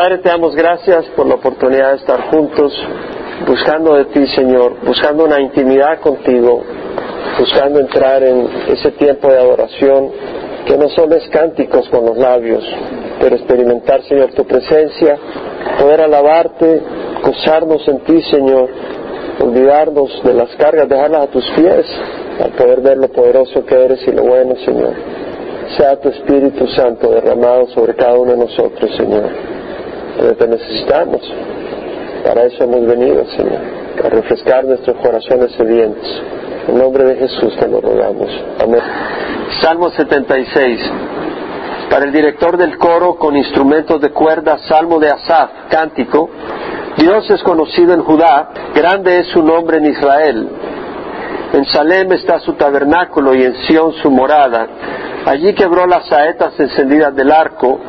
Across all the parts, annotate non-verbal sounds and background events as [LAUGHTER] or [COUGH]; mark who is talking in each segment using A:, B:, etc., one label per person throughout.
A: Padre, te damos gracias por la oportunidad de estar juntos, buscando de ti, Señor, buscando una intimidad contigo, buscando entrar en ese tiempo de adoración que no solo es cánticos con los labios, pero experimentar, Señor, tu presencia, poder alabarte, gozarnos en ti, Señor, olvidarnos de las cargas, dejarlas a tus pies, al poder ver lo poderoso que eres y lo bueno, Señor. Sea tu Espíritu Santo derramado sobre cada uno de nosotros, Señor. Pero te necesitamos. Para eso hemos venido, Señor, a refrescar nuestros corazones sedientos. En nombre de Jesús te lo rogamos. Amén. Salmo 76. Para el director del coro con instrumentos de cuerda, Salmo de Asaf, cántico. Dios es conocido en Judá, grande es su nombre en Israel. En Salem está su tabernáculo y en Sión su morada. Allí quebró las saetas encendidas del arco,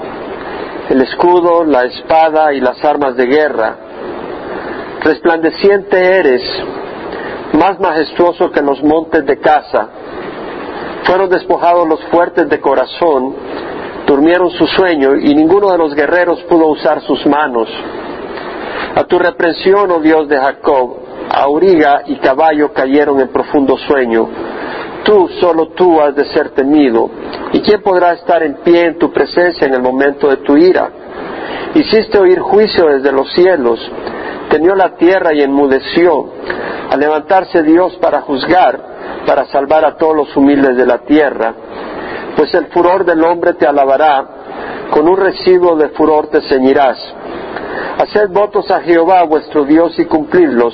A: el escudo, la espada y las armas de guerra. Resplandeciente eres, más majestuoso que los montes de casa. Fueron despojados los fuertes de corazón, durmieron su sueño y ninguno de los guerreros pudo usar sus manos. A tu reprensión, oh Dios de Jacob, auriga y caballo cayeron en profundo sueño. Tú, solo tú has de ser temido. ¿Y quién podrá estar en pie en tu presencia en el momento de tu ira? Hiciste oír juicio desde los cielos, temió la tierra y enmudeció. Al levantarse Dios para juzgar, para salvar a todos los humildes de la tierra, pues el furor del hombre te alabará, con un residuo de furor te ceñirás. Haced votos a Jehová vuestro Dios y cumplidlos.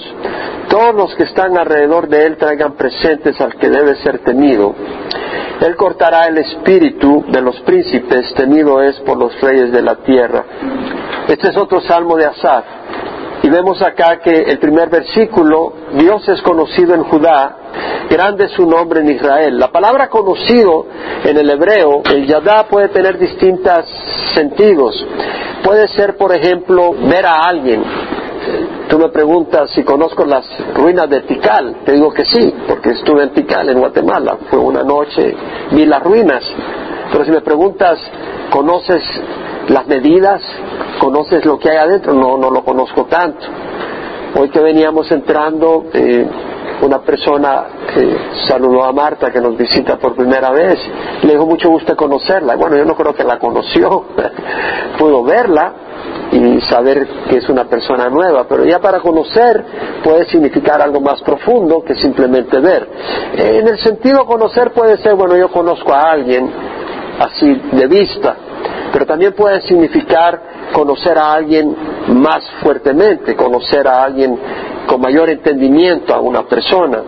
A: Todos los que están alrededor de él traigan presentes al que debe ser temido. Él cortará el espíritu de los príncipes, temido es por los reyes de la tierra. Este es otro salmo de Asaf. Y vemos acá que el primer versículo, Dios es conocido en Judá, grande es su nombre en Israel. La palabra conocido en el hebreo, el yadá puede tener distintos sentidos. Puede ser, por ejemplo, ver a alguien. Tú me preguntas si conozco las ruinas de Tikal. Te digo que sí, porque estuve en Tikal, en Guatemala. Fue una noche, vi las ruinas. Pero si me preguntas, ¿conoces las medidas? ¿Conoces lo que hay adentro? No, lo conozco tanto. Hoy que veníamos entrando, eh, una persona que saludó a Marta que nos visita por primera vez, le dijo mucho gusto conocerla. Bueno, yo no creo que la conoció, [LAUGHS] pudo verla y saber que es una persona nueva, pero ya para conocer puede significar algo más profundo que simplemente ver. En el sentido conocer puede ser, bueno, yo conozco a alguien así de vista, pero también puede significar conocer a alguien más fuertemente, conocer a alguien con mayor entendimiento a una persona.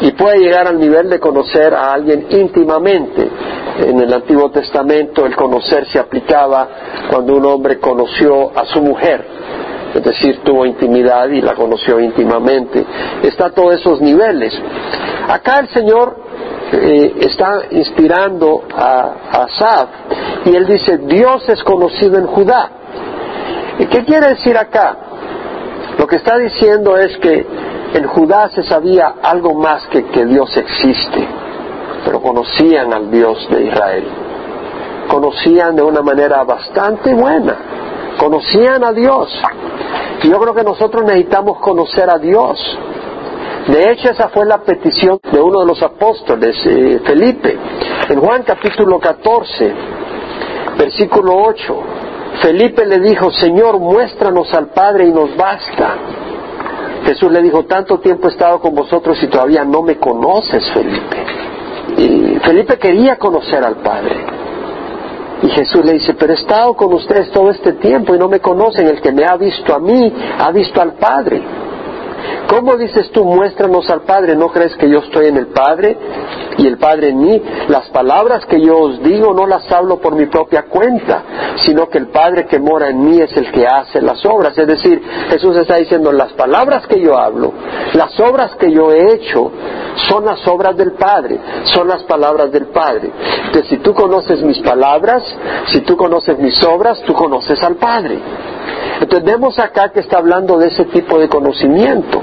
A: Y puede llegar al nivel de conocer a alguien íntimamente. En el Antiguo Testamento el conocer se aplicaba cuando un hombre conoció a su mujer, es decir, tuvo intimidad y la conoció íntimamente. Está a todos esos niveles. Acá el Señor eh, está inspirando a, a Asaf y él dice, Dios es conocido en Judá. ¿Y qué quiere decir acá? Lo que está diciendo es que en Judá se sabía algo más que que Dios existe, pero conocían al Dios de Israel. Conocían de una manera bastante buena, conocían a Dios. Y yo creo que nosotros necesitamos conocer a Dios. De hecho, esa fue la petición de uno de los apóstoles, eh, Felipe. En Juan capítulo 14, versículo 8, Felipe le dijo, Señor, muéstranos al Padre y nos basta. Jesús le dijo, tanto tiempo he estado con vosotros y todavía no me conoces, Felipe. Y Felipe quería conocer al Padre. Y Jesús le dice, pero he estado con ustedes todo este tiempo y no me conocen. El que me ha visto a mí, ha visto al Padre. ¿Cómo dices tú, muéstranos al Padre? ¿No crees que yo estoy en el Padre y el Padre en mí? Las palabras que yo os digo no las hablo por mi propia cuenta, sino que el Padre que mora en mí es el que hace las obras. Es decir, Jesús está diciendo, las palabras que yo hablo, las obras que yo he hecho, son las obras del Padre, son las palabras del Padre. Entonces, si tú conoces mis palabras, si tú conoces mis obras, tú conoces al Padre. Entonces vemos acá que está hablando de ese tipo de conocimiento.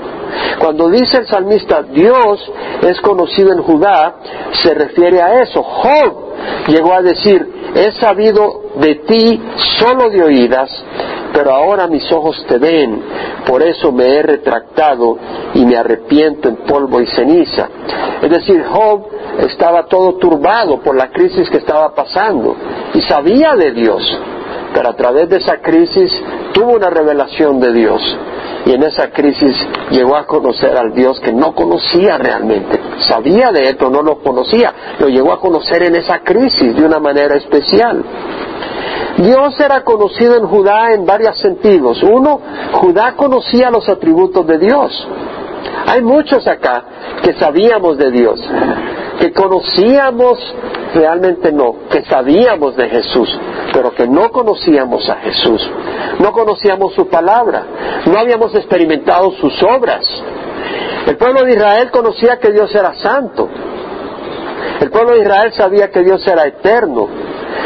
A: Cuando dice el salmista, Dios es conocido en Judá, se refiere a eso. Job llegó a decir, he sabido de ti solo de oídas, pero ahora mis ojos te ven, por eso me he retractado y me arrepiento en polvo y ceniza. Es decir, Job estaba todo turbado por la crisis que estaba pasando y sabía de Dios, pero a través de esa crisis tuvo una revelación de Dios y en esa crisis llegó a conocer al Dios que no conocía realmente. Sabía de pero no lo conocía. Lo llegó a conocer en esa crisis de una manera especial. Dios era conocido en Judá en varios sentidos. Uno, Judá conocía los atributos de Dios. Hay muchos acá que sabíamos de Dios, que conocíamos, realmente no, que sabíamos de Jesús, pero que no conocíamos a Jesús, no conocíamos su palabra, no habíamos experimentado sus obras. El pueblo de Israel conocía que Dios era santo, el pueblo de Israel sabía que Dios era eterno,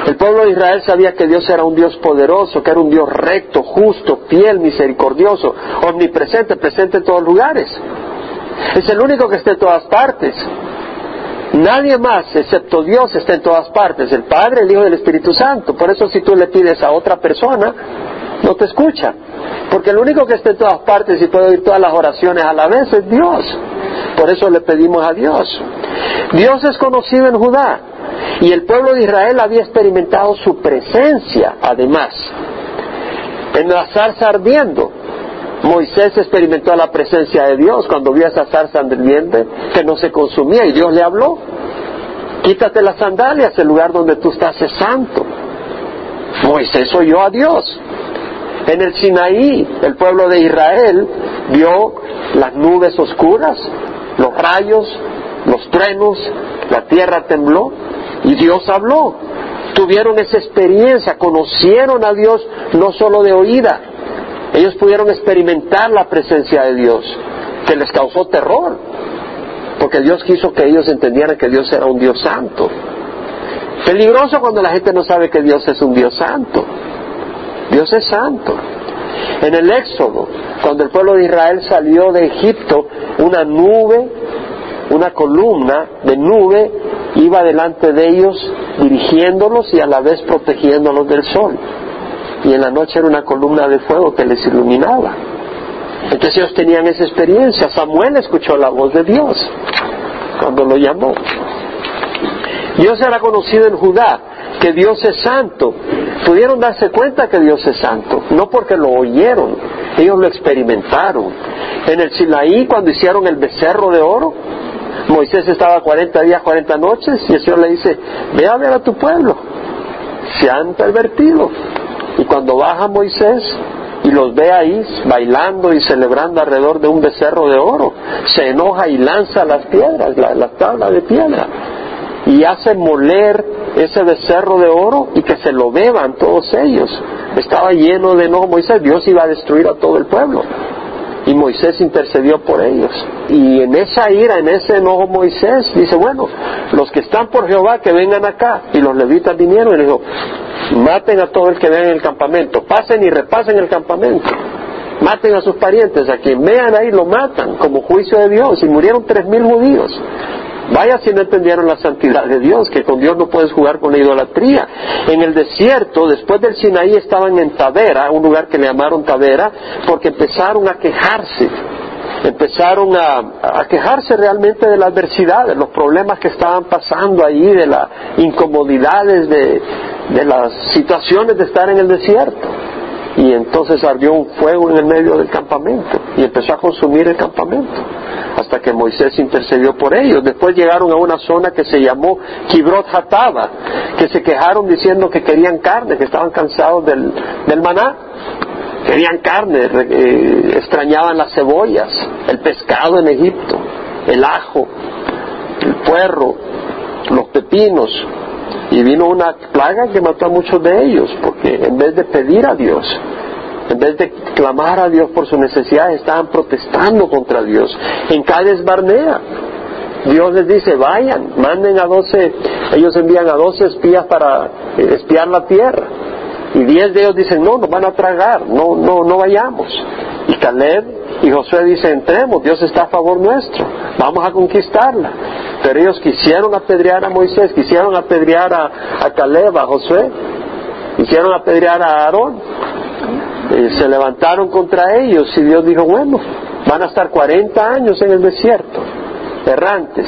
A: el pueblo de Israel sabía que Dios era un Dios poderoso, que era un Dios recto, justo, fiel, misericordioso, omnipresente, presente en todos lugares. Es el único que está en todas partes. Nadie más, excepto Dios, está en todas partes. El Padre, el Hijo y el Espíritu Santo. Por eso si tú le pides a otra persona, no te escucha. Porque el único que está en todas partes y puede oír todas las oraciones a la vez es Dios. Por eso le pedimos a Dios. Dios es conocido en Judá. Y el pueblo de Israel había experimentado su presencia, además, en la zarza ardiendo. Moisés experimentó la presencia de Dios cuando vio esa zarza ardiente que no se consumía y Dios le habló. Quítate las sandalias, el lugar donde tú estás es santo. Moisés oyó a Dios. En el Sinaí, el pueblo de Israel vio las nubes oscuras, los rayos, los truenos, la tierra tembló y Dios habló. Tuvieron esa experiencia, conocieron a Dios no solo de oída, ellos pudieron experimentar la presencia de Dios, que les causó terror, porque Dios quiso que ellos entendieran que Dios era un Dios santo. Peligroso cuando la gente no sabe que Dios es un Dios santo. Dios es santo. En el Éxodo, cuando el pueblo de Israel salió de Egipto, una nube, una columna de nube iba delante de ellos dirigiéndolos y a la vez protegiéndolos del sol y en la noche era una columna de fuego que les iluminaba. Entonces ellos tenían esa experiencia. Samuel escuchó la voz de Dios cuando lo llamó. Dios era conocido en Judá, que Dios es santo. Pudieron darse cuenta que Dios es santo, no porque lo oyeron, ellos lo experimentaron. En el Sinaí, cuando hicieron el becerro de oro, Moisés estaba 40 días, 40 noches, y el Señor le dice, ve a ver a tu pueblo, se han pervertido, y cuando baja Moisés y los ve ahí bailando y celebrando alrededor de un becerro de oro, se enoja y lanza las piedras, la, tabla de piedra, y hace moler ese becerro de oro y que se lo beban todos ellos. Estaba lleno de enojo. Moisés, Dios iba a destruir a todo el pueblo y Moisés intercedió por ellos. Y en esa ira, en ese enojo Moisés dice, bueno, los que están por Jehová que vengan acá. Y los levitas vinieron y le dijo, maten a todo el que vean en el campamento, pasen y repasen el campamento. Maten a sus parientes, a quien vean ahí lo matan como juicio de Dios. Y murieron tres mil judíos. Vaya si no entendieron la santidad de Dios, que con Dios no puedes jugar con la idolatría. En el desierto, después del Sinaí, estaban en Tavera, un lugar que le llamaron Tavera, porque empezaron a quejarse. Empezaron a, quejarse realmente de la adversidad, de los problemas que estaban pasando ahí, de las incomodidades, de, de las situaciones de estar en el desierto y entonces ardió un fuego en el medio del campamento y empezó a consumir el campamento hasta que Moisés intercedió por ellos. Después llegaron a una zona que se llamó Kibrot Hataba, que se quejaron diciendo que querían carne, que estaban cansados del, del maná. Querían carne, eh, extrañaban las cebollas, el pescado en Egipto, el ajo, el puerro, los pepinos, y vino una plaga que mató a muchos de ellos, porque en vez de pedir a Dios, en vez de clamar a Dios por sus necesidades, estaban protestando contra Dios. En Cádiz Barnea, Dios les dice, vayan, manden a doce, ellos envían a doce espías para eh, espiar la tierra. Y diez de ellos dicen, no, nos van a tragar, no, no, no vayamos. Y Caleb y Josué dicen, entremos, Dios está a favor nuestro, vamos a conquistarla. Pero ellos quisieron apedrear a Moisés, quisieron apedrear a, a Caleb, a Josué, quisieron apedrear a Aarón. Se levantaron contra ellos y Dios dijo, bueno, van a estar 40 años en el desierto, errantes.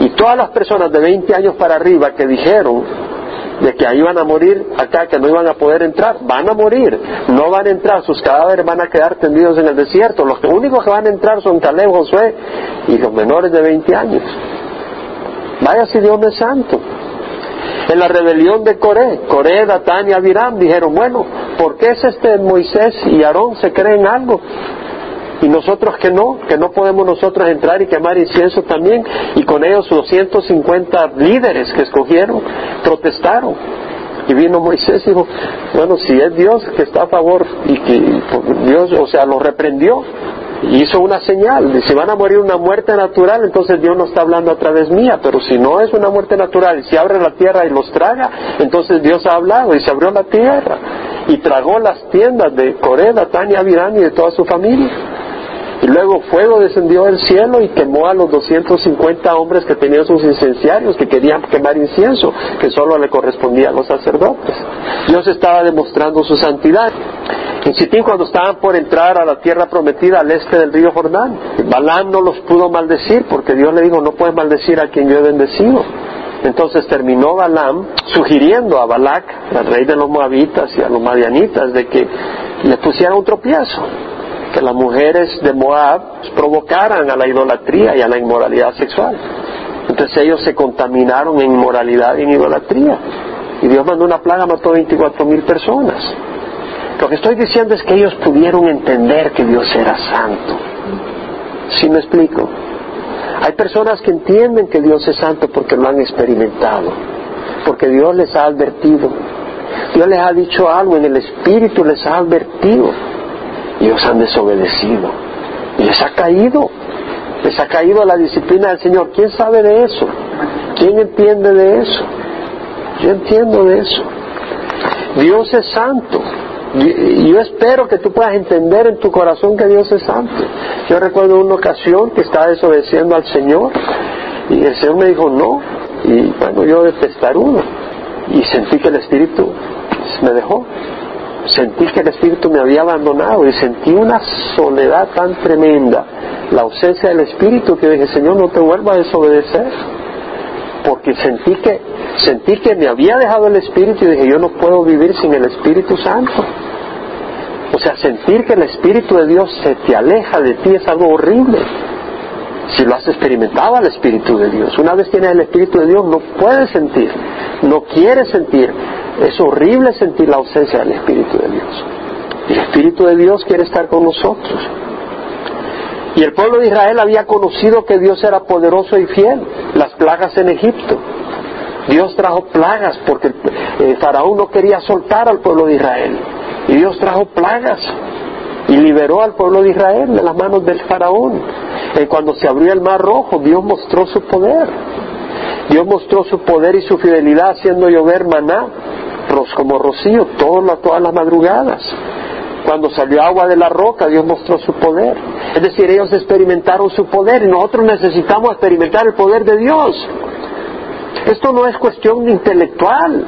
A: Y todas las personas de 20 años para arriba que dijeron de que ahí van a morir acá, que no iban a poder entrar, van a morir, no van a entrar, sus cadáveres van a quedar tendidos en el desierto, los únicos que van a entrar son Caleb, Josué y los menores de 20 años. Si Dios es santo. En la rebelión de Coré, Coré, Datán y Abiram dijeron, bueno, ¿por qué es este Moisés y Aarón se creen algo? Y nosotros que no, que no podemos nosotros entrar y quemar incienso también. Y con ellos los 150 líderes que escogieron protestaron. Y vino Moisés y dijo, bueno, si es Dios que está a favor y que Dios, o sea, lo reprendió, hizo una señal. Si van a morir una muerte natural, entonces Dios no está hablando a través mía. Pero si no es una muerte natural si abre la tierra y los traga, entonces Dios ha hablado y se abrió la tierra y tragó las tiendas de Coré, Tania, Virán y de toda su familia. Y luego fuego descendió del cielo y quemó a los 250 hombres que tenían sus incenciarios, que querían quemar incienso, que solo le correspondía a los sacerdotes. Dios estaba demostrando su santidad. En Sitín cuando estaban por entrar a la tierra prometida al este del río Jordán, Balaam no los pudo maldecir porque Dios le dijo, no puedes maldecir a quien yo he bendecido. Entonces terminó Balaam sugiriendo a Balac, al rey de los moabitas y a los madianitas, de que le pusieran un tropiezo que las mujeres de Moab provocaran a la idolatría y a la inmoralidad sexual. Entonces ellos se contaminaron en inmoralidad y en idolatría. Y Dios mandó una plaga, mató 24 mil personas. Lo que estoy diciendo es que ellos pudieron entender que Dios era santo. ¿Sí me explico? Hay personas que entienden que Dios es santo porque lo han experimentado, porque Dios les ha advertido. Dios les ha dicho algo en el Espíritu, les ha advertido ellos han desobedecido. Y les ha caído, les ha caído la disciplina del Señor. ¿Quién sabe de eso? ¿Quién entiende de eso? Yo entiendo de eso. Dios es santo. Yo espero que tú puedas entender en tu corazón que Dios es santo. Yo recuerdo una ocasión que estaba desobedeciendo al Señor y el Señor me dijo no. Y bueno, yo de uno Y sentí que el Espíritu me dejó sentí que el Espíritu me había abandonado y sentí una soledad tan tremenda, la ausencia del Espíritu, que dije, Señor, no te vuelva a desobedecer. Porque sentí que, sentí que me había dejado el Espíritu y dije, yo no puedo vivir sin el Espíritu Santo. O sea, sentir que el Espíritu de Dios se te aleja de ti es algo horrible. Si lo has experimentado al Espíritu de Dios, una vez tienes el Espíritu de Dios, no puedes sentir, no quieres sentir, es horrible sentir la ausencia del Espíritu de Dios. El Espíritu de Dios quiere estar con nosotros. Y el pueblo de Israel había conocido que Dios era poderoso y fiel. Las plagas en Egipto. Dios trajo plagas porque el, faraón no quería soltar al pueblo de Israel. Y Dios trajo plagas y liberó al pueblo de Israel de las manos del faraón. Y cuando se abrió el mar rojo, Dios mostró su poder. Dios mostró su poder y su fidelidad haciendo llover maná como rocío todas las madrugadas. Cuando salió agua de la roca, Dios mostró su poder. Es decir, ellos experimentaron su poder y nosotros necesitamos experimentar el poder de Dios. Esto no es cuestión intelectual.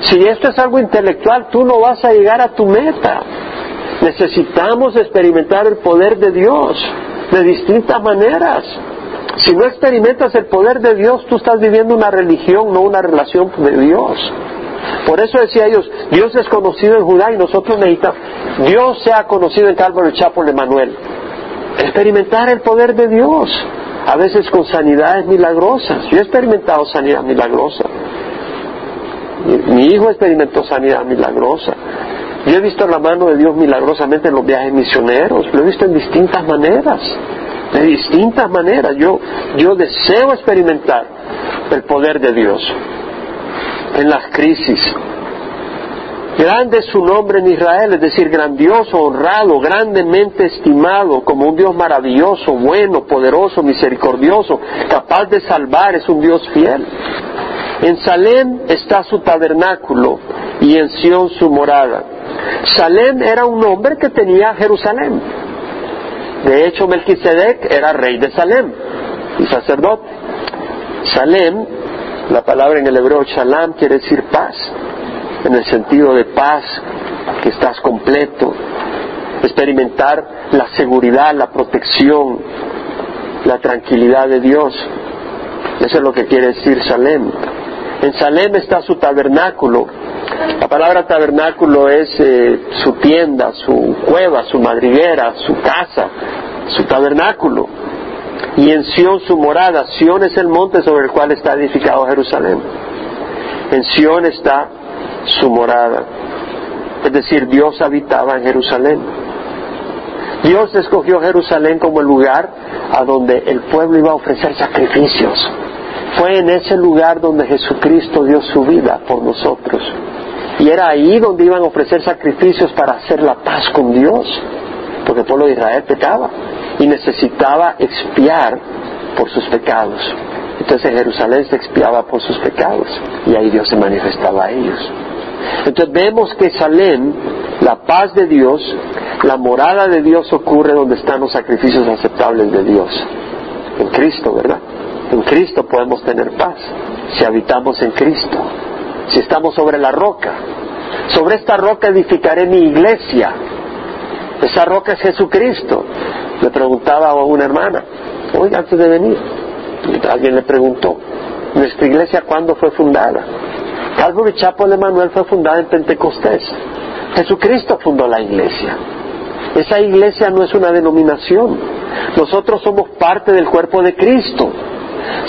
A: Si esto es algo intelectual, tú no vas a llegar a tu meta. Necesitamos experimentar el poder de Dios de distintas maneras. Si no experimentas el poder de Dios, tú estás viviendo una religión, no una relación de Dios. Por eso decía ellos, Dios es conocido en Judá y nosotros necesitamos, Dios sea conocido en Calvary Chapo de Manuel. Experimentar el poder de Dios, a veces con sanidades milagrosas. Yo he experimentado sanidad milagrosa. Mi hijo experimentó sanidad milagrosa. Yo he visto la mano de Dios milagrosamente en los viajes misioneros, lo he visto en distintas maneras, de distintas maneras. Yo, yo deseo experimentar el poder de Dios en las crisis. Grande es su nombre en Israel, es decir, grandioso, honrado, grandemente estimado, como un Dios maravilloso, bueno, poderoso, misericordioso, capaz de salvar, es un Dios fiel. En Salem está su tabernáculo y en Sión su morada. Salem era un nombre que tenía Jerusalén. De hecho, Melquisedec era rey de Salem y sacerdote. Salem la palabra en el hebreo shalom quiere decir paz, en el sentido de paz, que estás completo, experimentar la seguridad, la protección, la tranquilidad de Dios. Eso es lo que quiere decir Salem. En Salem está su tabernáculo. La palabra tabernáculo es eh, su tienda, su cueva, su madriguera, su casa, su tabernáculo. Y en Sión su morada. Sión es el monte sobre el cual está edificado Jerusalén. En Sión está su morada. Es decir, Dios habitaba en Jerusalén. Dios escogió Jerusalén como el lugar a donde el pueblo iba a ofrecer sacrificios. Fue en ese lugar donde Jesucristo dio su vida por nosotros. Y era ahí donde iban a ofrecer sacrificios para hacer la paz con Dios, porque el pueblo de Israel pecaba y necesitaba expiar por sus pecados. Entonces en Jerusalén se expiaba por sus pecados y ahí Dios se manifestaba a ellos. Entonces vemos que Salem, la paz de Dios, la morada de Dios ocurre donde están los sacrificios aceptables de Dios. En Cristo, ¿verdad? En Cristo podemos tener paz, si habitamos en Cristo, si estamos sobre la roca. Sobre esta roca edificaré mi iglesia. Esa roca es Jesucristo. Le preguntaba a una hermana, hoy antes de venir, alguien le preguntó, ¿nuestra iglesia cuándo fue fundada? Calvary Chapel Emanuel fue fundada en Pentecostés. Jesucristo fundó la iglesia. Esa iglesia no es una denominación. Nosotros somos parte del cuerpo de Cristo.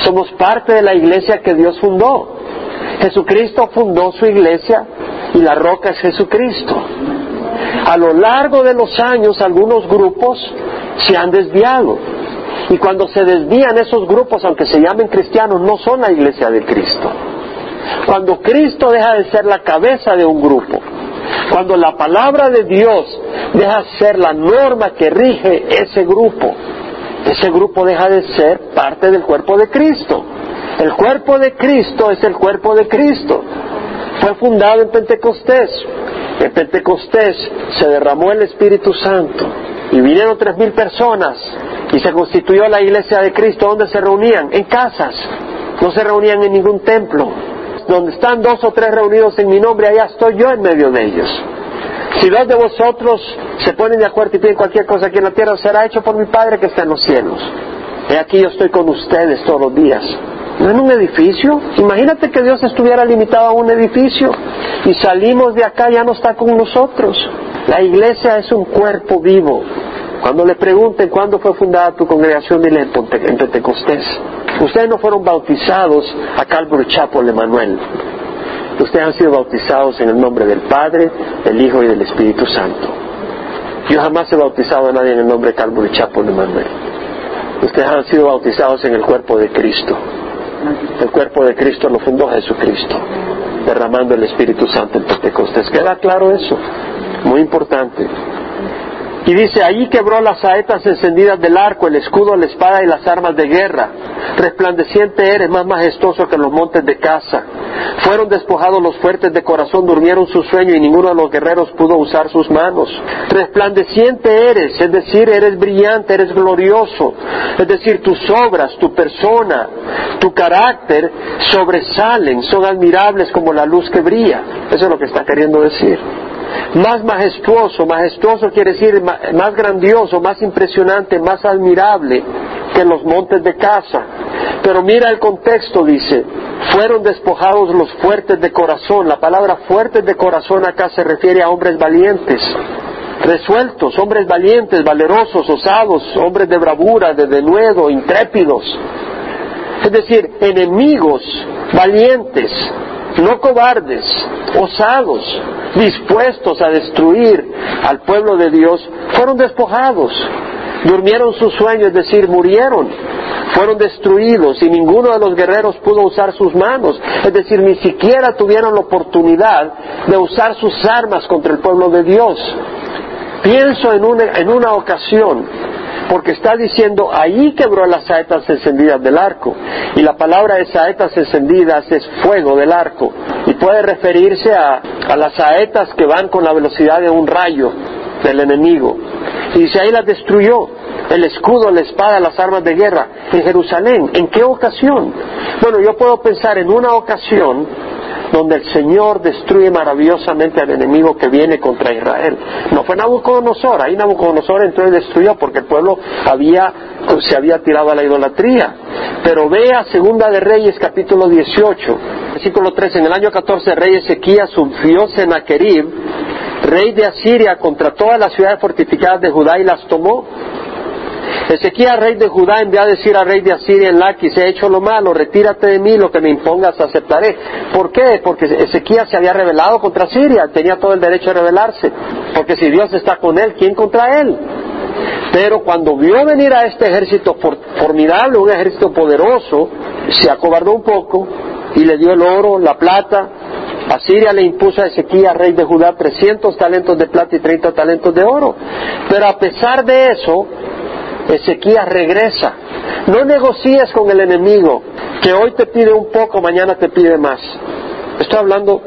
A: Somos parte de la iglesia que Dios fundó. Jesucristo fundó su iglesia y la roca es Jesucristo. A lo largo de los años algunos grupos se han desviado. Y cuando se desvían esos grupos, aunque se llamen cristianos, no son la iglesia de Cristo. Cuando Cristo deja de ser la cabeza de un grupo, cuando la palabra de Dios deja de ser la norma que rige ese grupo, ese grupo deja de ser parte del cuerpo de Cristo. El cuerpo de Cristo es el cuerpo de Cristo. Fue fundado en Pentecostés. En Pentecostés se derramó el Espíritu Santo y vinieron tres mil personas y se constituyó la iglesia de Cristo. ¿Dónde se reunían? En casas. No se reunían en ningún templo. Donde están dos o tres reunidos en mi nombre, allá estoy yo en medio de ellos. Si dos de vosotros se ponen de acuerdo y piden cualquier cosa aquí en la tierra, será hecho por mi Padre que está en los cielos. He aquí yo estoy con ustedes todos los días. No en un edificio. Imagínate que Dios estuviera limitado a un edificio y salimos de acá ya no está con nosotros. La iglesia es un cuerpo vivo. Cuando le pregunten cuándo fue fundada tu congregación, dile en Pentecostés. Ustedes no fueron bautizados a Calvary Chapel Emanuel. Ustedes han sido bautizados en el nombre del Padre, del Hijo y del Espíritu Santo. Yo jamás he bautizado a nadie en el nombre de Calvary Chapel Emanuel. Ustedes han sido bautizados en el cuerpo de Cristo. El cuerpo de Cristo lo fundó Jesucristo, derramando el Espíritu Santo en Pentecostés. ¿Queda claro eso? Muy importante. Y dice, allí quebró las saetas encendidas del arco, el escudo, la espada y las armas de guerra. Resplandeciente eres, más majestuoso que los montes de casa. Fueron despojados los fuertes de corazón, durmieron su sueño y ninguno de los guerreros pudo usar sus manos. Resplandeciente eres, es decir, eres brillante, eres glorioso. Es decir, tus obras, tu persona, tu carácter sobresalen, son admirables como la luz que brilla. Eso es lo que está queriendo decir más majestuoso, majestuoso quiere decir más grandioso, más impresionante, más admirable que los montes de casa. Pero mira el contexto, dice, fueron despojados los fuertes de corazón. La palabra fuertes de corazón acá se refiere a hombres valientes, resueltos, hombres valientes, valerosos, osados, hombres de bravura, de denuedo, intrépidos. Es decir, enemigos valientes, no cobardes, osados, dispuestos a destruir al pueblo de Dios, fueron despojados, durmieron su sueño, es decir, murieron, fueron destruidos y ninguno de los guerreros pudo usar sus manos, es decir, ni siquiera tuvieron la oportunidad de usar sus armas contra el pueblo de Dios. Pienso en una, en una ocasión porque está diciendo ahí quebró las saetas encendidas del arco. Y la palabra de saetas encendidas es fuego del arco. Y puede referirse a, a las saetas que van con la velocidad de un rayo del enemigo. Y dice ahí las destruyó. El escudo, la espada, las armas de guerra en Jerusalén. ¿En qué ocasión? Bueno, yo puedo pensar en una ocasión donde el Señor destruye maravillosamente al enemigo que viene contra Israel. No fue Nabucodonosor, ahí Nabucodonosor entró y destruyó porque el pueblo había, se había tirado a la idolatría. Pero vea Segunda de Reyes capítulo 18, versículo 13, en el año 14 rey Ezequías sufrió Senaquerib, rey de Asiria, contra todas las ciudades fortificadas de Judá y las tomó Ezequiel, rey de Judá, envió a decir al rey de Asiria en Laquis, he hecho lo malo, retírate de mí, lo que me impongas aceptaré. ¿Por qué? Porque Ezequiel se había rebelado contra Siria, tenía todo el derecho a rebelarse. Porque si Dios está con él, ¿quién contra él? Pero cuando vio venir a este ejército formidable, un ejército poderoso, se acobardó un poco y le dio el oro, la plata. Asiria le impuso a Ezequiel, rey de Judá, 300 talentos de plata y 30 talentos de oro. Pero a pesar de eso, Ezequías regresa. No negocies con el enemigo, que hoy te pide un poco, mañana te pide más. Estoy hablando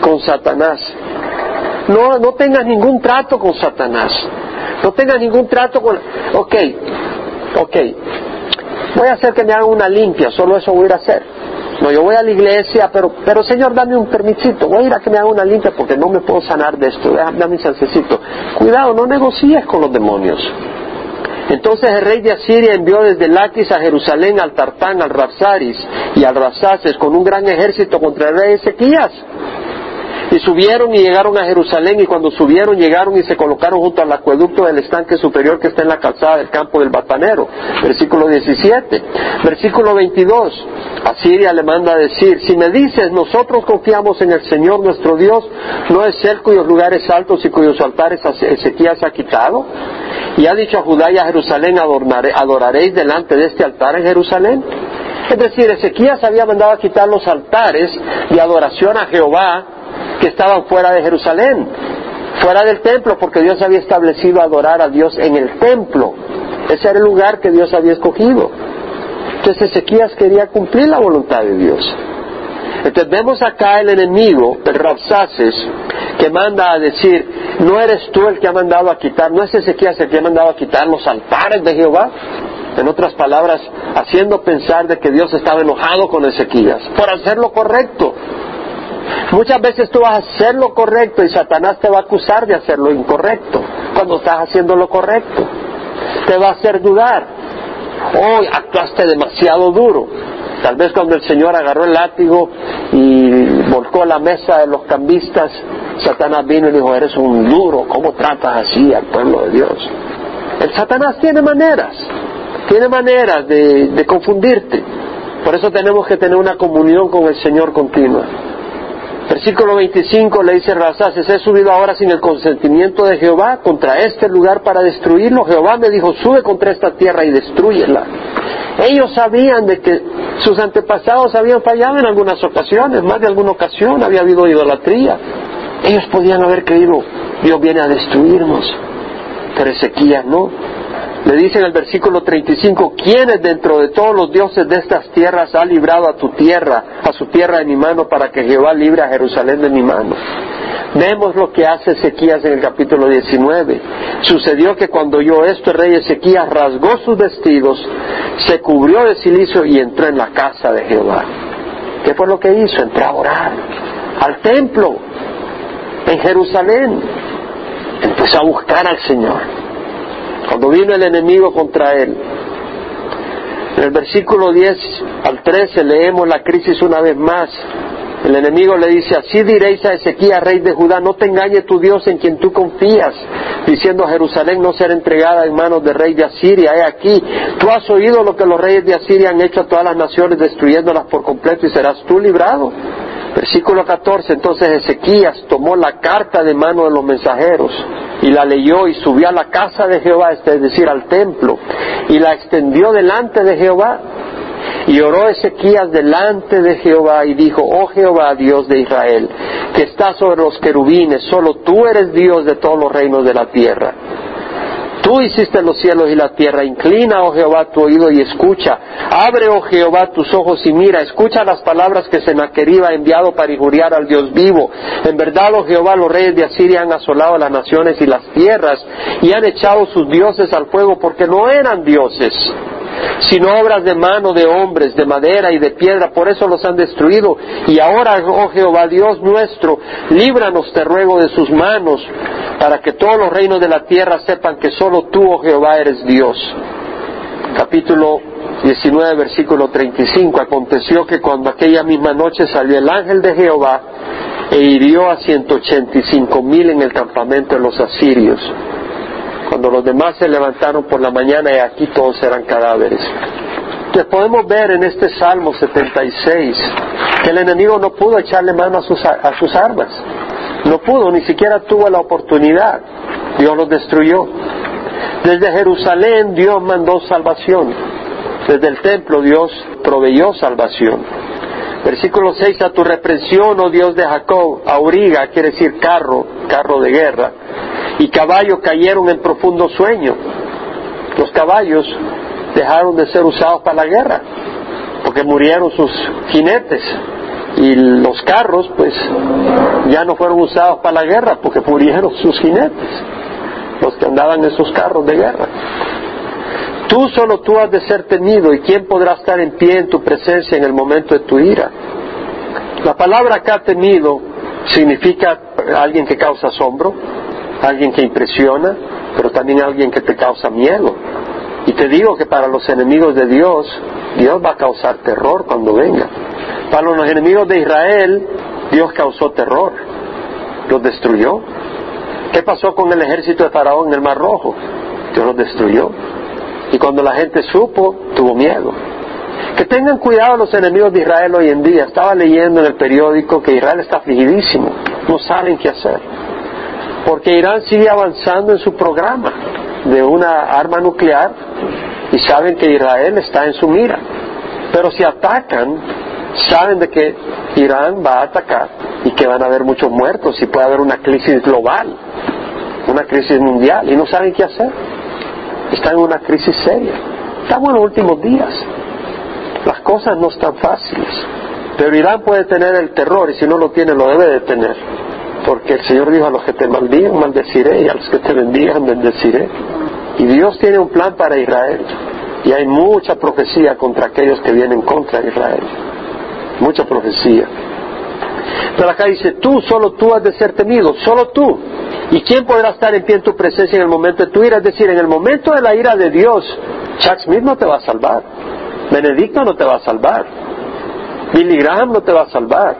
A: con Satanás. No, no tengas ningún trato con Satanás. No tengas ningún trato con... Ok, ok. Voy a hacer que me hagan una limpia, solo eso voy a ir a hacer. No, yo voy a la iglesia, pero, pero Señor, dame un permisito. Voy a ir a que me hagan una limpia porque no me puedo sanar de esto. Dame un chancecito. Cuidado, no negocies con los demonios. Entonces el rey de Asiria envió desde Laquis a Jerusalén al Tartán, al Rapsaris y al Rapsaces con un gran ejército contra el rey Ezequías. Y subieron y llegaron a Jerusalén y cuando subieron llegaron y se colocaron junto al acueducto del estanque superior que está en la calzada del campo del batanero. Versículo 17. Versículo 22. Asiria le manda a decir, si me dices, nosotros confiamos en el Señor nuestro Dios, ¿no es Él cuyos lugares altos y cuyos altares Ezequías ha quitado? Y ha dicho a Judá y a Jerusalén, adoraréis delante de este altar en Jerusalén. Es decir, Ezequías había mandado a quitar los altares de adoración a Jehová que estaban fuera de Jerusalén, fuera del templo, porque Dios había establecido adorar a Dios en el templo. Ese era el lugar que Dios había escogido. Entonces Ezequías quería cumplir la voluntad de Dios. Entonces vemos acá el enemigo, el Rapsaces, que manda a decir, no eres tú el que ha mandado a quitar, no es Ezequías el que ha mandado a quitar los altares de Jehová. En otras palabras, haciendo pensar de que Dios estaba enojado con Ezequías por hacer lo correcto. Muchas veces tú vas a hacer lo correcto y Satanás te va a acusar de hacer lo incorrecto cuando estás haciendo lo correcto. Te va a hacer dudar. Hoy actuaste demasiado duro. Tal vez cuando el Señor agarró el látigo y volcó la mesa de los cambistas, Satanás vino y dijo, eres un duro, ¿cómo tratas así al pueblo de Dios? El Satanás tiene maneras, tiene maneras de, de confundirte. Por eso tenemos que tener una comunión con el Señor continua. Versículo 25 le dice se he subido ahora sin el consentimiento de Jehová contra este lugar para destruirlo. Jehová me dijo, sube contra esta tierra y destruyela. Ellos sabían de que sus antepasados habían fallado en algunas ocasiones, más de alguna ocasión había habido idolatría. Ellos podían haber creído, Dios viene a destruirnos, pero Ezequías no. Le dice en el versículo 35, ¿quiénes dentro de todos los dioses de estas tierras ha librado a tu tierra, a su tierra de mi mano, para que Jehová libre a Jerusalén de mi mano? Vemos lo que hace Ezequías en el capítulo 19. Sucedió que cuando oyó esto, el rey Ezequías rasgó sus vestidos, se cubrió de silicio y entró en la casa de Jehová. ¿Qué fue lo que hizo? Entró a orar al templo en Jerusalén. Empezó a buscar al Señor. Cuando vino el enemigo contra él. En el versículo 10 al 13 leemos la crisis una vez más. El enemigo le dice, así diréis a Ezequías, rey de Judá, no te engañe tu Dios en quien tú confías, diciendo Jerusalén no será entregada en manos del rey de Asiria. He aquí, tú has oído lo que los reyes de Asiria han hecho a todas las naciones, destruyéndolas por completo, y serás tú librado. Versículo 14, entonces Ezequías tomó la carta de mano de los mensajeros y la leyó y subió a la casa de Jehová, es decir, al templo, y la extendió delante de Jehová. Y oró Ezequías delante de Jehová y dijo, oh Jehová, Dios de Israel, que estás sobre los querubines, solo tú eres Dios de todos los reinos de la tierra. Tú hiciste los cielos y la tierra. Inclina, oh Jehová, tu oído y escucha. Abre, oh Jehová, tus ojos y mira. Escucha las palabras que Sennacherib ha enviado para injuriar al Dios vivo. En verdad, oh Jehová, los reyes de Asiria han asolado las naciones y las tierras y han echado sus dioses al fuego porque no eran dioses. Sino obras de mano de hombres, de madera y de piedra, por eso los han destruido. Y ahora, oh Jehová Dios nuestro, líbranos, te ruego, de sus manos, para que todos los reinos de la tierra sepan que solo tú, oh Jehová, eres Dios. Capítulo 19, versículo 35. Aconteció que cuando aquella misma noche salió el ángel de Jehová e hirió a ciento ochenta y cinco mil en el campamento de los asirios. Cuando los demás se levantaron por la mañana y aquí todos eran cadáveres. Entonces podemos ver en este Salmo 76 que el enemigo no pudo echarle mano a sus, a sus armas. No pudo, ni siquiera tuvo la oportunidad. Dios los destruyó. Desde Jerusalén Dios mandó salvación. Desde el templo Dios proveyó salvación. Versículo 6, a tu reprensión, oh Dios de Jacob, auriga, quiere decir carro, carro de guerra, y caballos cayeron en profundo sueño. Los caballos dejaron de ser usados para la guerra, porque murieron sus jinetes. Y los carros, pues, ya no fueron usados para la guerra, porque murieron sus jinetes, los que andaban en esos carros de guerra. Tú solo tú has de ser temido, y quién podrá estar en pie en tu presencia en el momento de tu ira. La palabra acá temido significa alguien que causa asombro, alguien que impresiona, pero también alguien que te causa miedo. Y te digo que para los enemigos de Dios, Dios va a causar terror cuando venga. Para los enemigos de Israel, Dios causó terror, los destruyó. ¿Qué pasó con el ejército de Faraón en el Mar Rojo? Dios los destruyó. Y cuando la gente supo, tuvo miedo. Que tengan cuidado los enemigos de Israel hoy en día. Estaba leyendo en el periódico que Israel está afligidísimo. No saben qué hacer porque Irán sigue avanzando en su programa de una arma nuclear y saben que Israel está en su mira. Pero si atacan, saben de que Irán va a atacar y que van a haber muchos muertos y puede haber una crisis global, una crisis mundial y no saben qué hacer. Están en una crisis seria. Estamos en los últimos días. Las cosas no están fáciles. Pero Irán puede tener el terror y si no lo tiene lo debe de tener porque el Señor dijo a los que te maldigan, maldeciré, y a los que te bendigan, bendeciré. Y Dios tiene un plan para Israel, y hay mucha profecía contra aquellos que vienen contra Israel. Mucha profecía. Pero acá dice, tú, solo tú has de ser temido, solo tú. ¿Y quién podrá estar en pie en tu presencia en el momento de tu ira? Es decir, en el momento de la ira de Dios, Smith no te va a salvar. Benedicto no te va a salvar. Billy Graham no te va a salvar.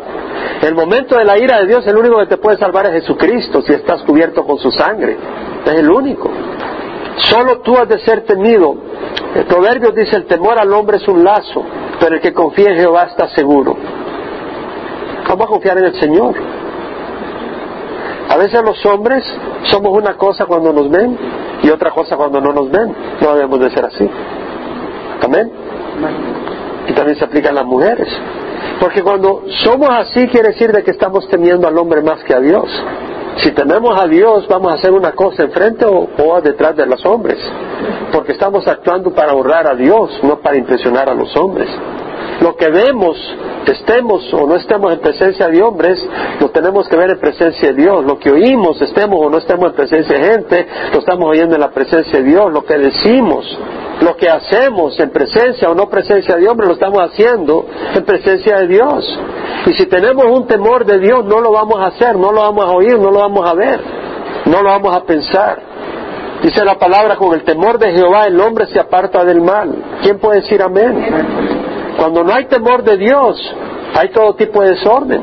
A: El momento de la ira de Dios, el único que te puede salvar es Jesucristo si estás cubierto con su sangre. Es el único. Solo tú has de ser temido. El proverbio dice, el temor al hombre es un lazo, pero el que confía en Jehová está seguro. Vamos a confiar en el Señor. A veces los hombres somos una cosa cuando nos ven y otra cosa cuando no nos ven. No debemos de ser así. Amén. También se aplican las mujeres. Porque cuando somos así quiere decir de que estamos temiendo al hombre más que a Dios. Si tememos a Dios, vamos a hacer una cosa enfrente o, o detrás de los hombres. Porque estamos actuando para honrar a Dios, no para impresionar a los hombres. Lo que vemos, estemos o no estemos en presencia de hombres, lo tenemos que ver en presencia de Dios. Lo que oímos, estemos o no estemos en presencia de gente, lo estamos oyendo en la presencia de Dios. Lo que decimos, lo que hacemos en presencia o no presencia de hombre, lo estamos haciendo en presencia de Dios. Y si tenemos un temor de Dios, no lo vamos a hacer, no lo vamos a oír, no lo vamos a ver, no lo vamos a pensar. Dice la palabra, con el temor de Jehová el hombre se aparta del mal. ¿Quién puede decir amén? Cuando no hay temor de Dios, hay todo tipo de desorden.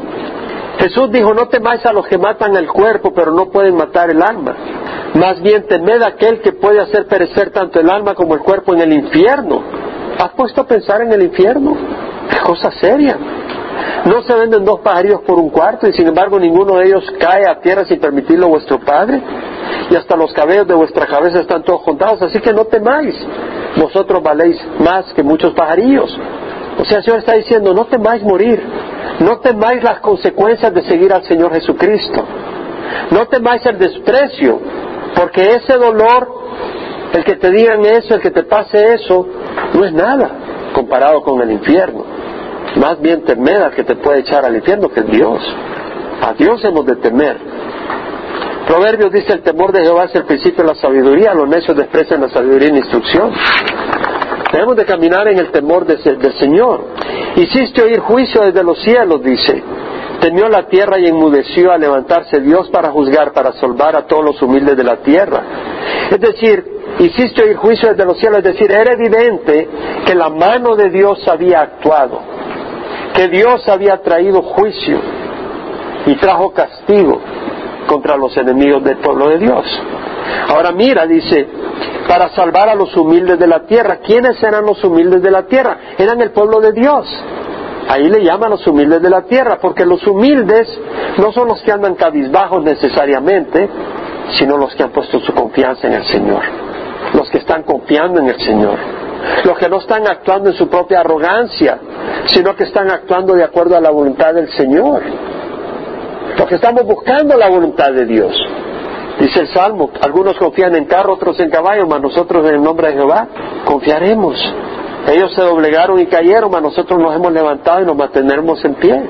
A: Jesús dijo, no temáis a los que matan el cuerpo, pero no pueden matar el alma. Más bien temed aquel que puede hacer perecer tanto el alma como el cuerpo en el infierno. ¿Has puesto a pensar en el infierno? Es cosa seria. No se venden dos pajarillos por un cuarto y sin embargo ninguno de ellos cae a tierra sin permitirlo vuestro Padre. Y hasta los cabellos de vuestra cabeza están todos contados, así que no temáis. Vosotros valéis más que muchos pajarillos. O sea, el Señor está diciendo, no temáis morir, no temáis las consecuencias de seguir al Señor Jesucristo, no temáis el desprecio, porque ese dolor, el que te digan eso, el que te pase eso, no es nada comparado con el infierno. Más bien temed al que te puede echar al infierno, que es Dios. A Dios hemos de temer. Proverbios dice, el temor de Jehová es el principio de la sabiduría, los necios desprecian la sabiduría y instrucción. Debemos de caminar en el temor del Señor. Hiciste oír juicio desde los cielos, dice. Temió la tierra y enmudeció a levantarse Dios para juzgar, para salvar a todos los humildes de la tierra. Es decir, hiciste oír juicio desde los cielos, es decir, era evidente que la mano de Dios había actuado, que Dios había traído juicio y trajo castigo contra los enemigos del pueblo de Dios. Ahora mira, dice, para salvar a los humildes de la tierra. ¿Quiénes eran los humildes de la tierra? Eran el pueblo de Dios. Ahí le llaman los humildes de la tierra, porque los humildes no son los que andan cabizbajos necesariamente, sino los que han puesto su confianza en el Señor, los que están confiando en el Señor, los que no están actuando en su propia arrogancia, sino que están actuando de acuerdo a la voluntad del Señor, los que estamos buscando la voluntad de Dios. Dice el Salmo, algunos confían en carro, otros en caballo, mas nosotros en el nombre de Jehová confiaremos. Ellos se doblegaron y cayeron, mas nosotros nos hemos levantado y nos mantendremos en pie.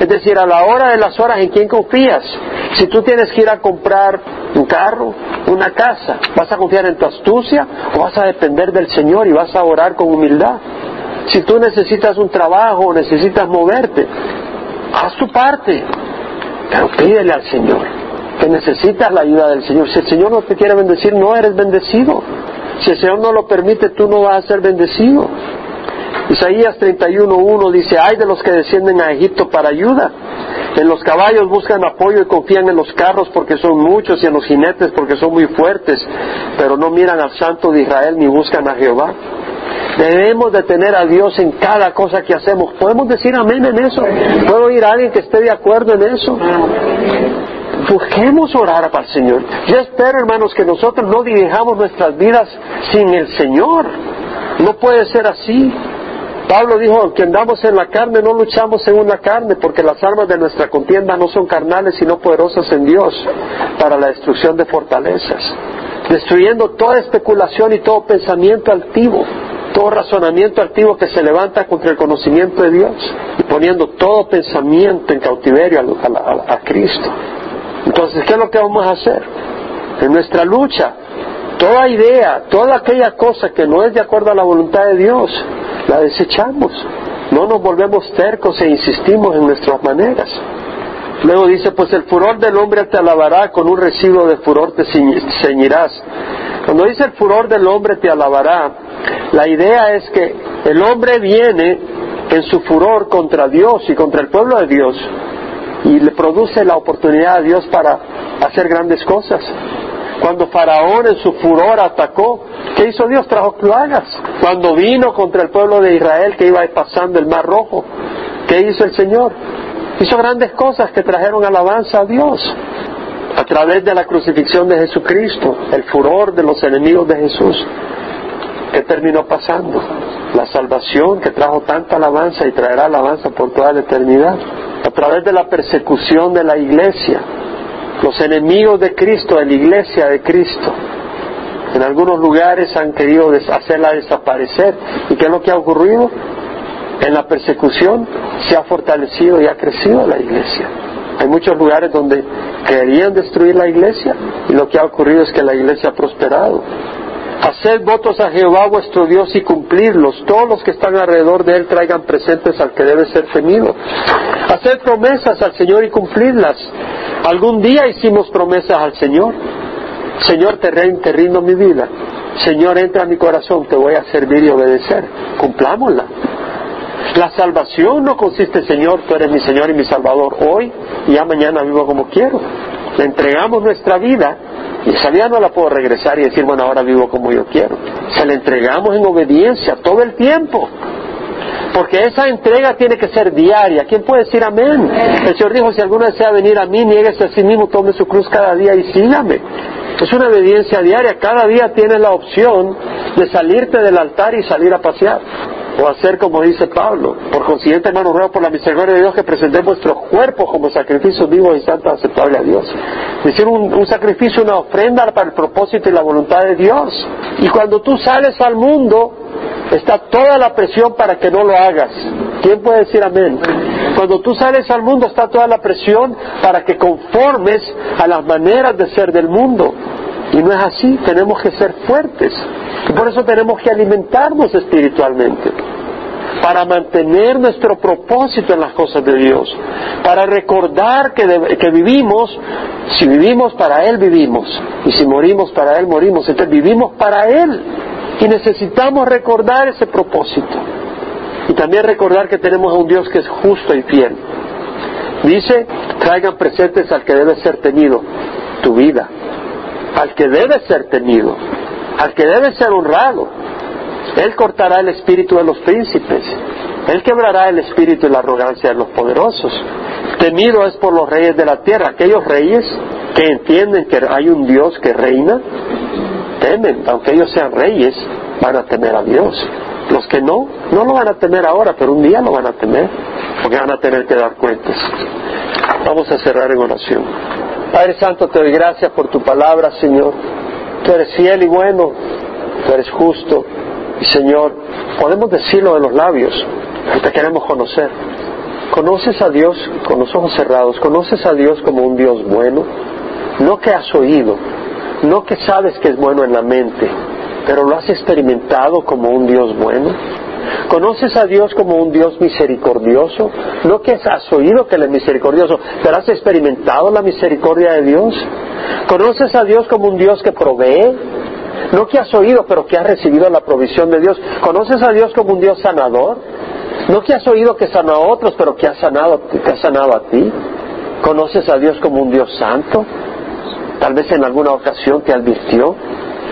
A: Es decir, a la hora de las horas, ¿en quién confías? Si tú tienes que ir a comprar un carro, una casa, ¿vas a confiar en tu astucia o vas a depender del Señor y vas a orar con humildad? Si tú necesitas un trabajo o necesitas moverte, haz tu parte, pero pídele al Señor que necesitas la ayuda del Señor. Si el Señor no te quiere bendecir, no eres bendecido. Si el Señor no lo permite, tú no vas a ser bendecido. Isaías 31.1 dice, hay de los que descienden a Egipto para ayuda. En los caballos buscan apoyo y confían en los carros porque son muchos y en los jinetes porque son muy fuertes, pero no miran al Santo de Israel ni buscan a Jehová. Debemos de tener a Dios en cada cosa que hacemos. ¿Podemos decir amén en eso? ¿Puedo oír a alguien que esté de acuerdo en eso? Busquemos orar para el Señor. Yo espero, hermanos, que nosotros no dirijamos nuestras vidas sin el Señor. No puede ser así. Pablo dijo que andamos en la carne, no luchamos según la carne, porque las armas de nuestra contienda no son carnales, sino poderosas en Dios para la destrucción de fortalezas, destruyendo toda especulación y todo pensamiento altivo, todo razonamiento altivo que se levanta contra el conocimiento de Dios, y poniendo todo pensamiento en cautiverio a Cristo. Entonces, ¿qué es lo que vamos a hacer? En nuestra lucha, toda idea, toda aquella cosa que no es de acuerdo a la voluntad de Dios, la desechamos. No nos volvemos tercos e insistimos en nuestras maneras. Luego dice, pues el furor del hombre te alabará, con un residuo de furor te ceñirás. Cuando dice el furor del hombre te alabará, la idea es que el hombre viene en su furor contra Dios y contra el pueblo de Dios y le produce la oportunidad a Dios para hacer grandes cosas. Cuando Faraón en su furor atacó, ¿qué hizo Dios? Trajo plagas. Cuando vino contra el pueblo de Israel que iba pasando el mar rojo, ¿qué hizo el Señor? Hizo grandes cosas que trajeron alabanza a Dios. A través de la crucifixión de Jesucristo, el furor de los enemigos de Jesús. ¿Qué terminó pasando? La salvación que trajo tanta alabanza y traerá alabanza por toda la eternidad a través de la persecución de la iglesia, los enemigos de Cristo, de la iglesia de Cristo, en algunos lugares han querido hacerla desaparecer. ¿Y qué es lo que ha ocurrido? En la persecución se ha fortalecido y ha crecido la iglesia. Hay muchos lugares donde querían destruir la iglesia y lo que ha ocurrido es que la iglesia ha prosperado. Haced votos a Jehová vuestro Dios y cumplirlos. Todos los que están alrededor de él traigan presentes al que debe ser temido. Haced promesas al Señor y cumplidlas. Algún día hicimos promesas al Señor. Señor, te, te rindo mi vida. Señor, entra a mi corazón, te voy a servir y obedecer. Cumplámosla. La salvación no consiste, Señor, tú eres mi Señor y mi Salvador hoy y ya mañana vivo como quiero. Le entregamos nuestra vida y esa vida no la puedo regresar y decir, bueno, ahora vivo como yo quiero. Se la entregamos en obediencia todo el tiempo. Porque esa entrega tiene que ser diaria. ¿Quién puede decir amén? El Señor dijo, si alguno desea venir a mí, nieguese a sí mismo, tome su cruz cada día y sígame. Es una obediencia diaria. Cada día tienes la opción de salirte del altar y salir a pasear o hacer como dice Pablo. Por consiguiente, hermano, ruego por la misericordia de Dios que presentemos vuestro cuerpo como sacrificio vivo y santo aceptable a Dios. Es decir, un, un, sacrificio, una ofrenda para el propósito y la voluntad de Dios. Y cuando tú sales al mundo, está toda la presión para que no lo hagas. ¿Quién puede decir amén? Cuando tú sales al mundo está toda la presión para que conformes a las maneras de ser del mundo. Y no es así, tenemos que ser fuertes. Y por eso tenemos que alimentarnos espiritualmente para mantener nuestro propósito en las cosas de Dios, para recordar que, que, vivimos, si vivimos para Él vivimos, y si morimos para Él morimos, entonces vivimos para Él, y necesitamos recordar ese propósito, y también recordar que tenemos a un Dios que es justo y fiel. Dice, traigan presentes al que debe ser tenido, tu vida, al que debe ser tenido, al que debe ser honrado, él cortará el espíritu de los príncipes. Él quebrará el espíritu y la arrogancia de los poderosos. Temido es por los reyes de la tierra. Aquellos reyes que entienden que hay un Dios que reina, temen. Aunque ellos sean reyes, van a temer a Dios. Los que no, no lo van a temer ahora, pero un día lo van a temer, porque van a tener que dar cuentas. Vamos a cerrar en oración. Padre Santo, te doy gracias por tu palabra, Señor. Tú eres fiel y bueno, tú eres justo. Y Señor, podemos decirlo de los labios, te queremos conocer. ¿Conoces a Dios con los ojos cerrados? ¿Conoces a Dios como un Dios bueno? No que has oído, no que sabes que es bueno en la mente, pero lo has experimentado como un Dios bueno. ¿Conoces a Dios como un Dios misericordioso? No que has oído que Él es misericordioso, pero has experimentado la misericordia de Dios. ¿Conoces a Dios como un Dios que provee? No que has oído, pero que has recibido la provisión de Dios. ¿Conoces a Dios como un Dios sanador? No que has oído que sanó a otros, pero que has sanado, que has sanado a ti. ¿Conoces a Dios como un Dios santo? Tal vez en alguna ocasión te advirtió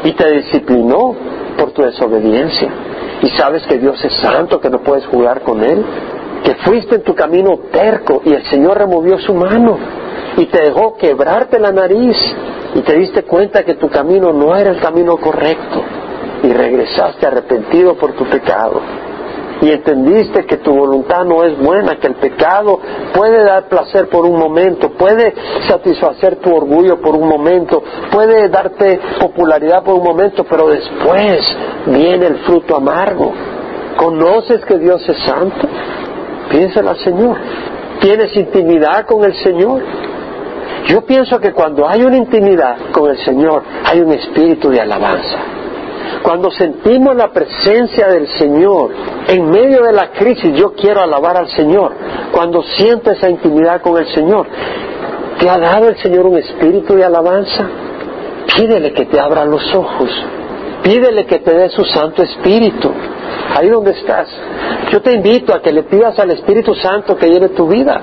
A: y te disciplinó por tu desobediencia. Y sabes que Dios es santo, que no puedes jugar con Él. Que fuiste en tu camino terco y el Señor removió su mano y te dejó quebrarte la nariz y te diste cuenta que tu camino no era el camino correcto y regresaste arrepentido por tu pecado y entendiste que tu voluntad no es buena, que el pecado puede dar placer por un momento, puede satisfacer tu orgullo por un momento, puede darte popularidad por un momento, pero después viene el fruto amargo. ¿Conoces que Dios es santo? Piénsala, Señor. ¿Tienes intimidad con el Señor? Yo pienso que cuando hay una intimidad con el Señor, hay un espíritu de alabanza. Cuando sentimos la presencia del Señor en medio de la crisis, yo quiero alabar al Señor. Cuando siento esa intimidad con el Señor, ¿te ha dado el Señor un espíritu de alabanza? Pídele que te abra los ojos. Pídele que te dé su Santo Espíritu. Ahí donde estás. Yo te invito a que le pidas al Espíritu Santo que llene tu vida.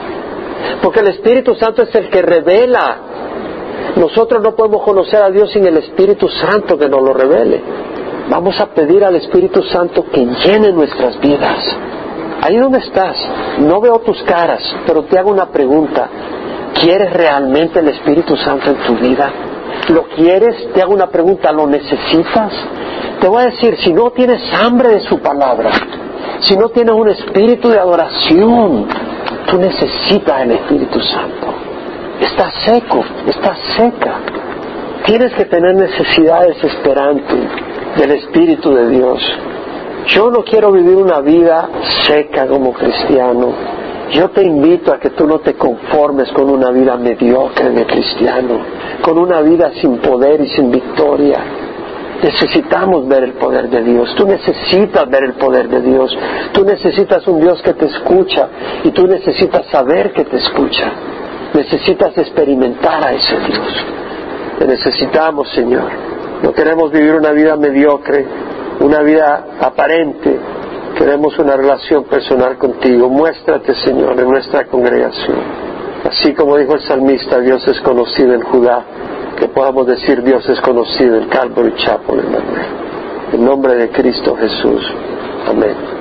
A: Porque el Espíritu Santo es el que revela. Nosotros no podemos conocer a Dios sin el Espíritu Santo que nos lo revele. Vamos a pedir al Espíritu Santo que llene nuestras vidas. Ahí donde estás, no veo tus caras, pero te hago una pregunta. ¿Quieres realmente el Espíritu Santo en tu vida? ¿Lo quieres? Te hago una pregunta, ¿lo necesitas? Te voy a decir, si no tienes hambre de su palabra, si no tienes un espíritu de adoración, Tú necesitas el Espíritu Santo. Estás seco, estás seca. Tienes que tener necesidad desesperante del Espíritu de Dios. Yo no quiero vivir una vida seca como cristiano. Yo te invito a que tú no te conformes con una vida mediocre de cristiano, con una vida sin poder y sin victoria. Necesitamos ver el poder de Dios. Tú necesitas ver el poder de Dios. Tú necesitas un Dios que te escucha y tú necesitas saber que te escucha. Necesitas experimentar a ese Dios. Te necesitamos, Señor. No queremos vivir una vida mediocre, una vida aparente. Queremos una relación personal contigo. Muéstrate, Señor, en nuestra congregación. Así como dijo el salmista, Dios es conocido en Judá que podamos decir Dios es conocido en Calvary Chapel en En nombre de Cristo Jesús. Amén.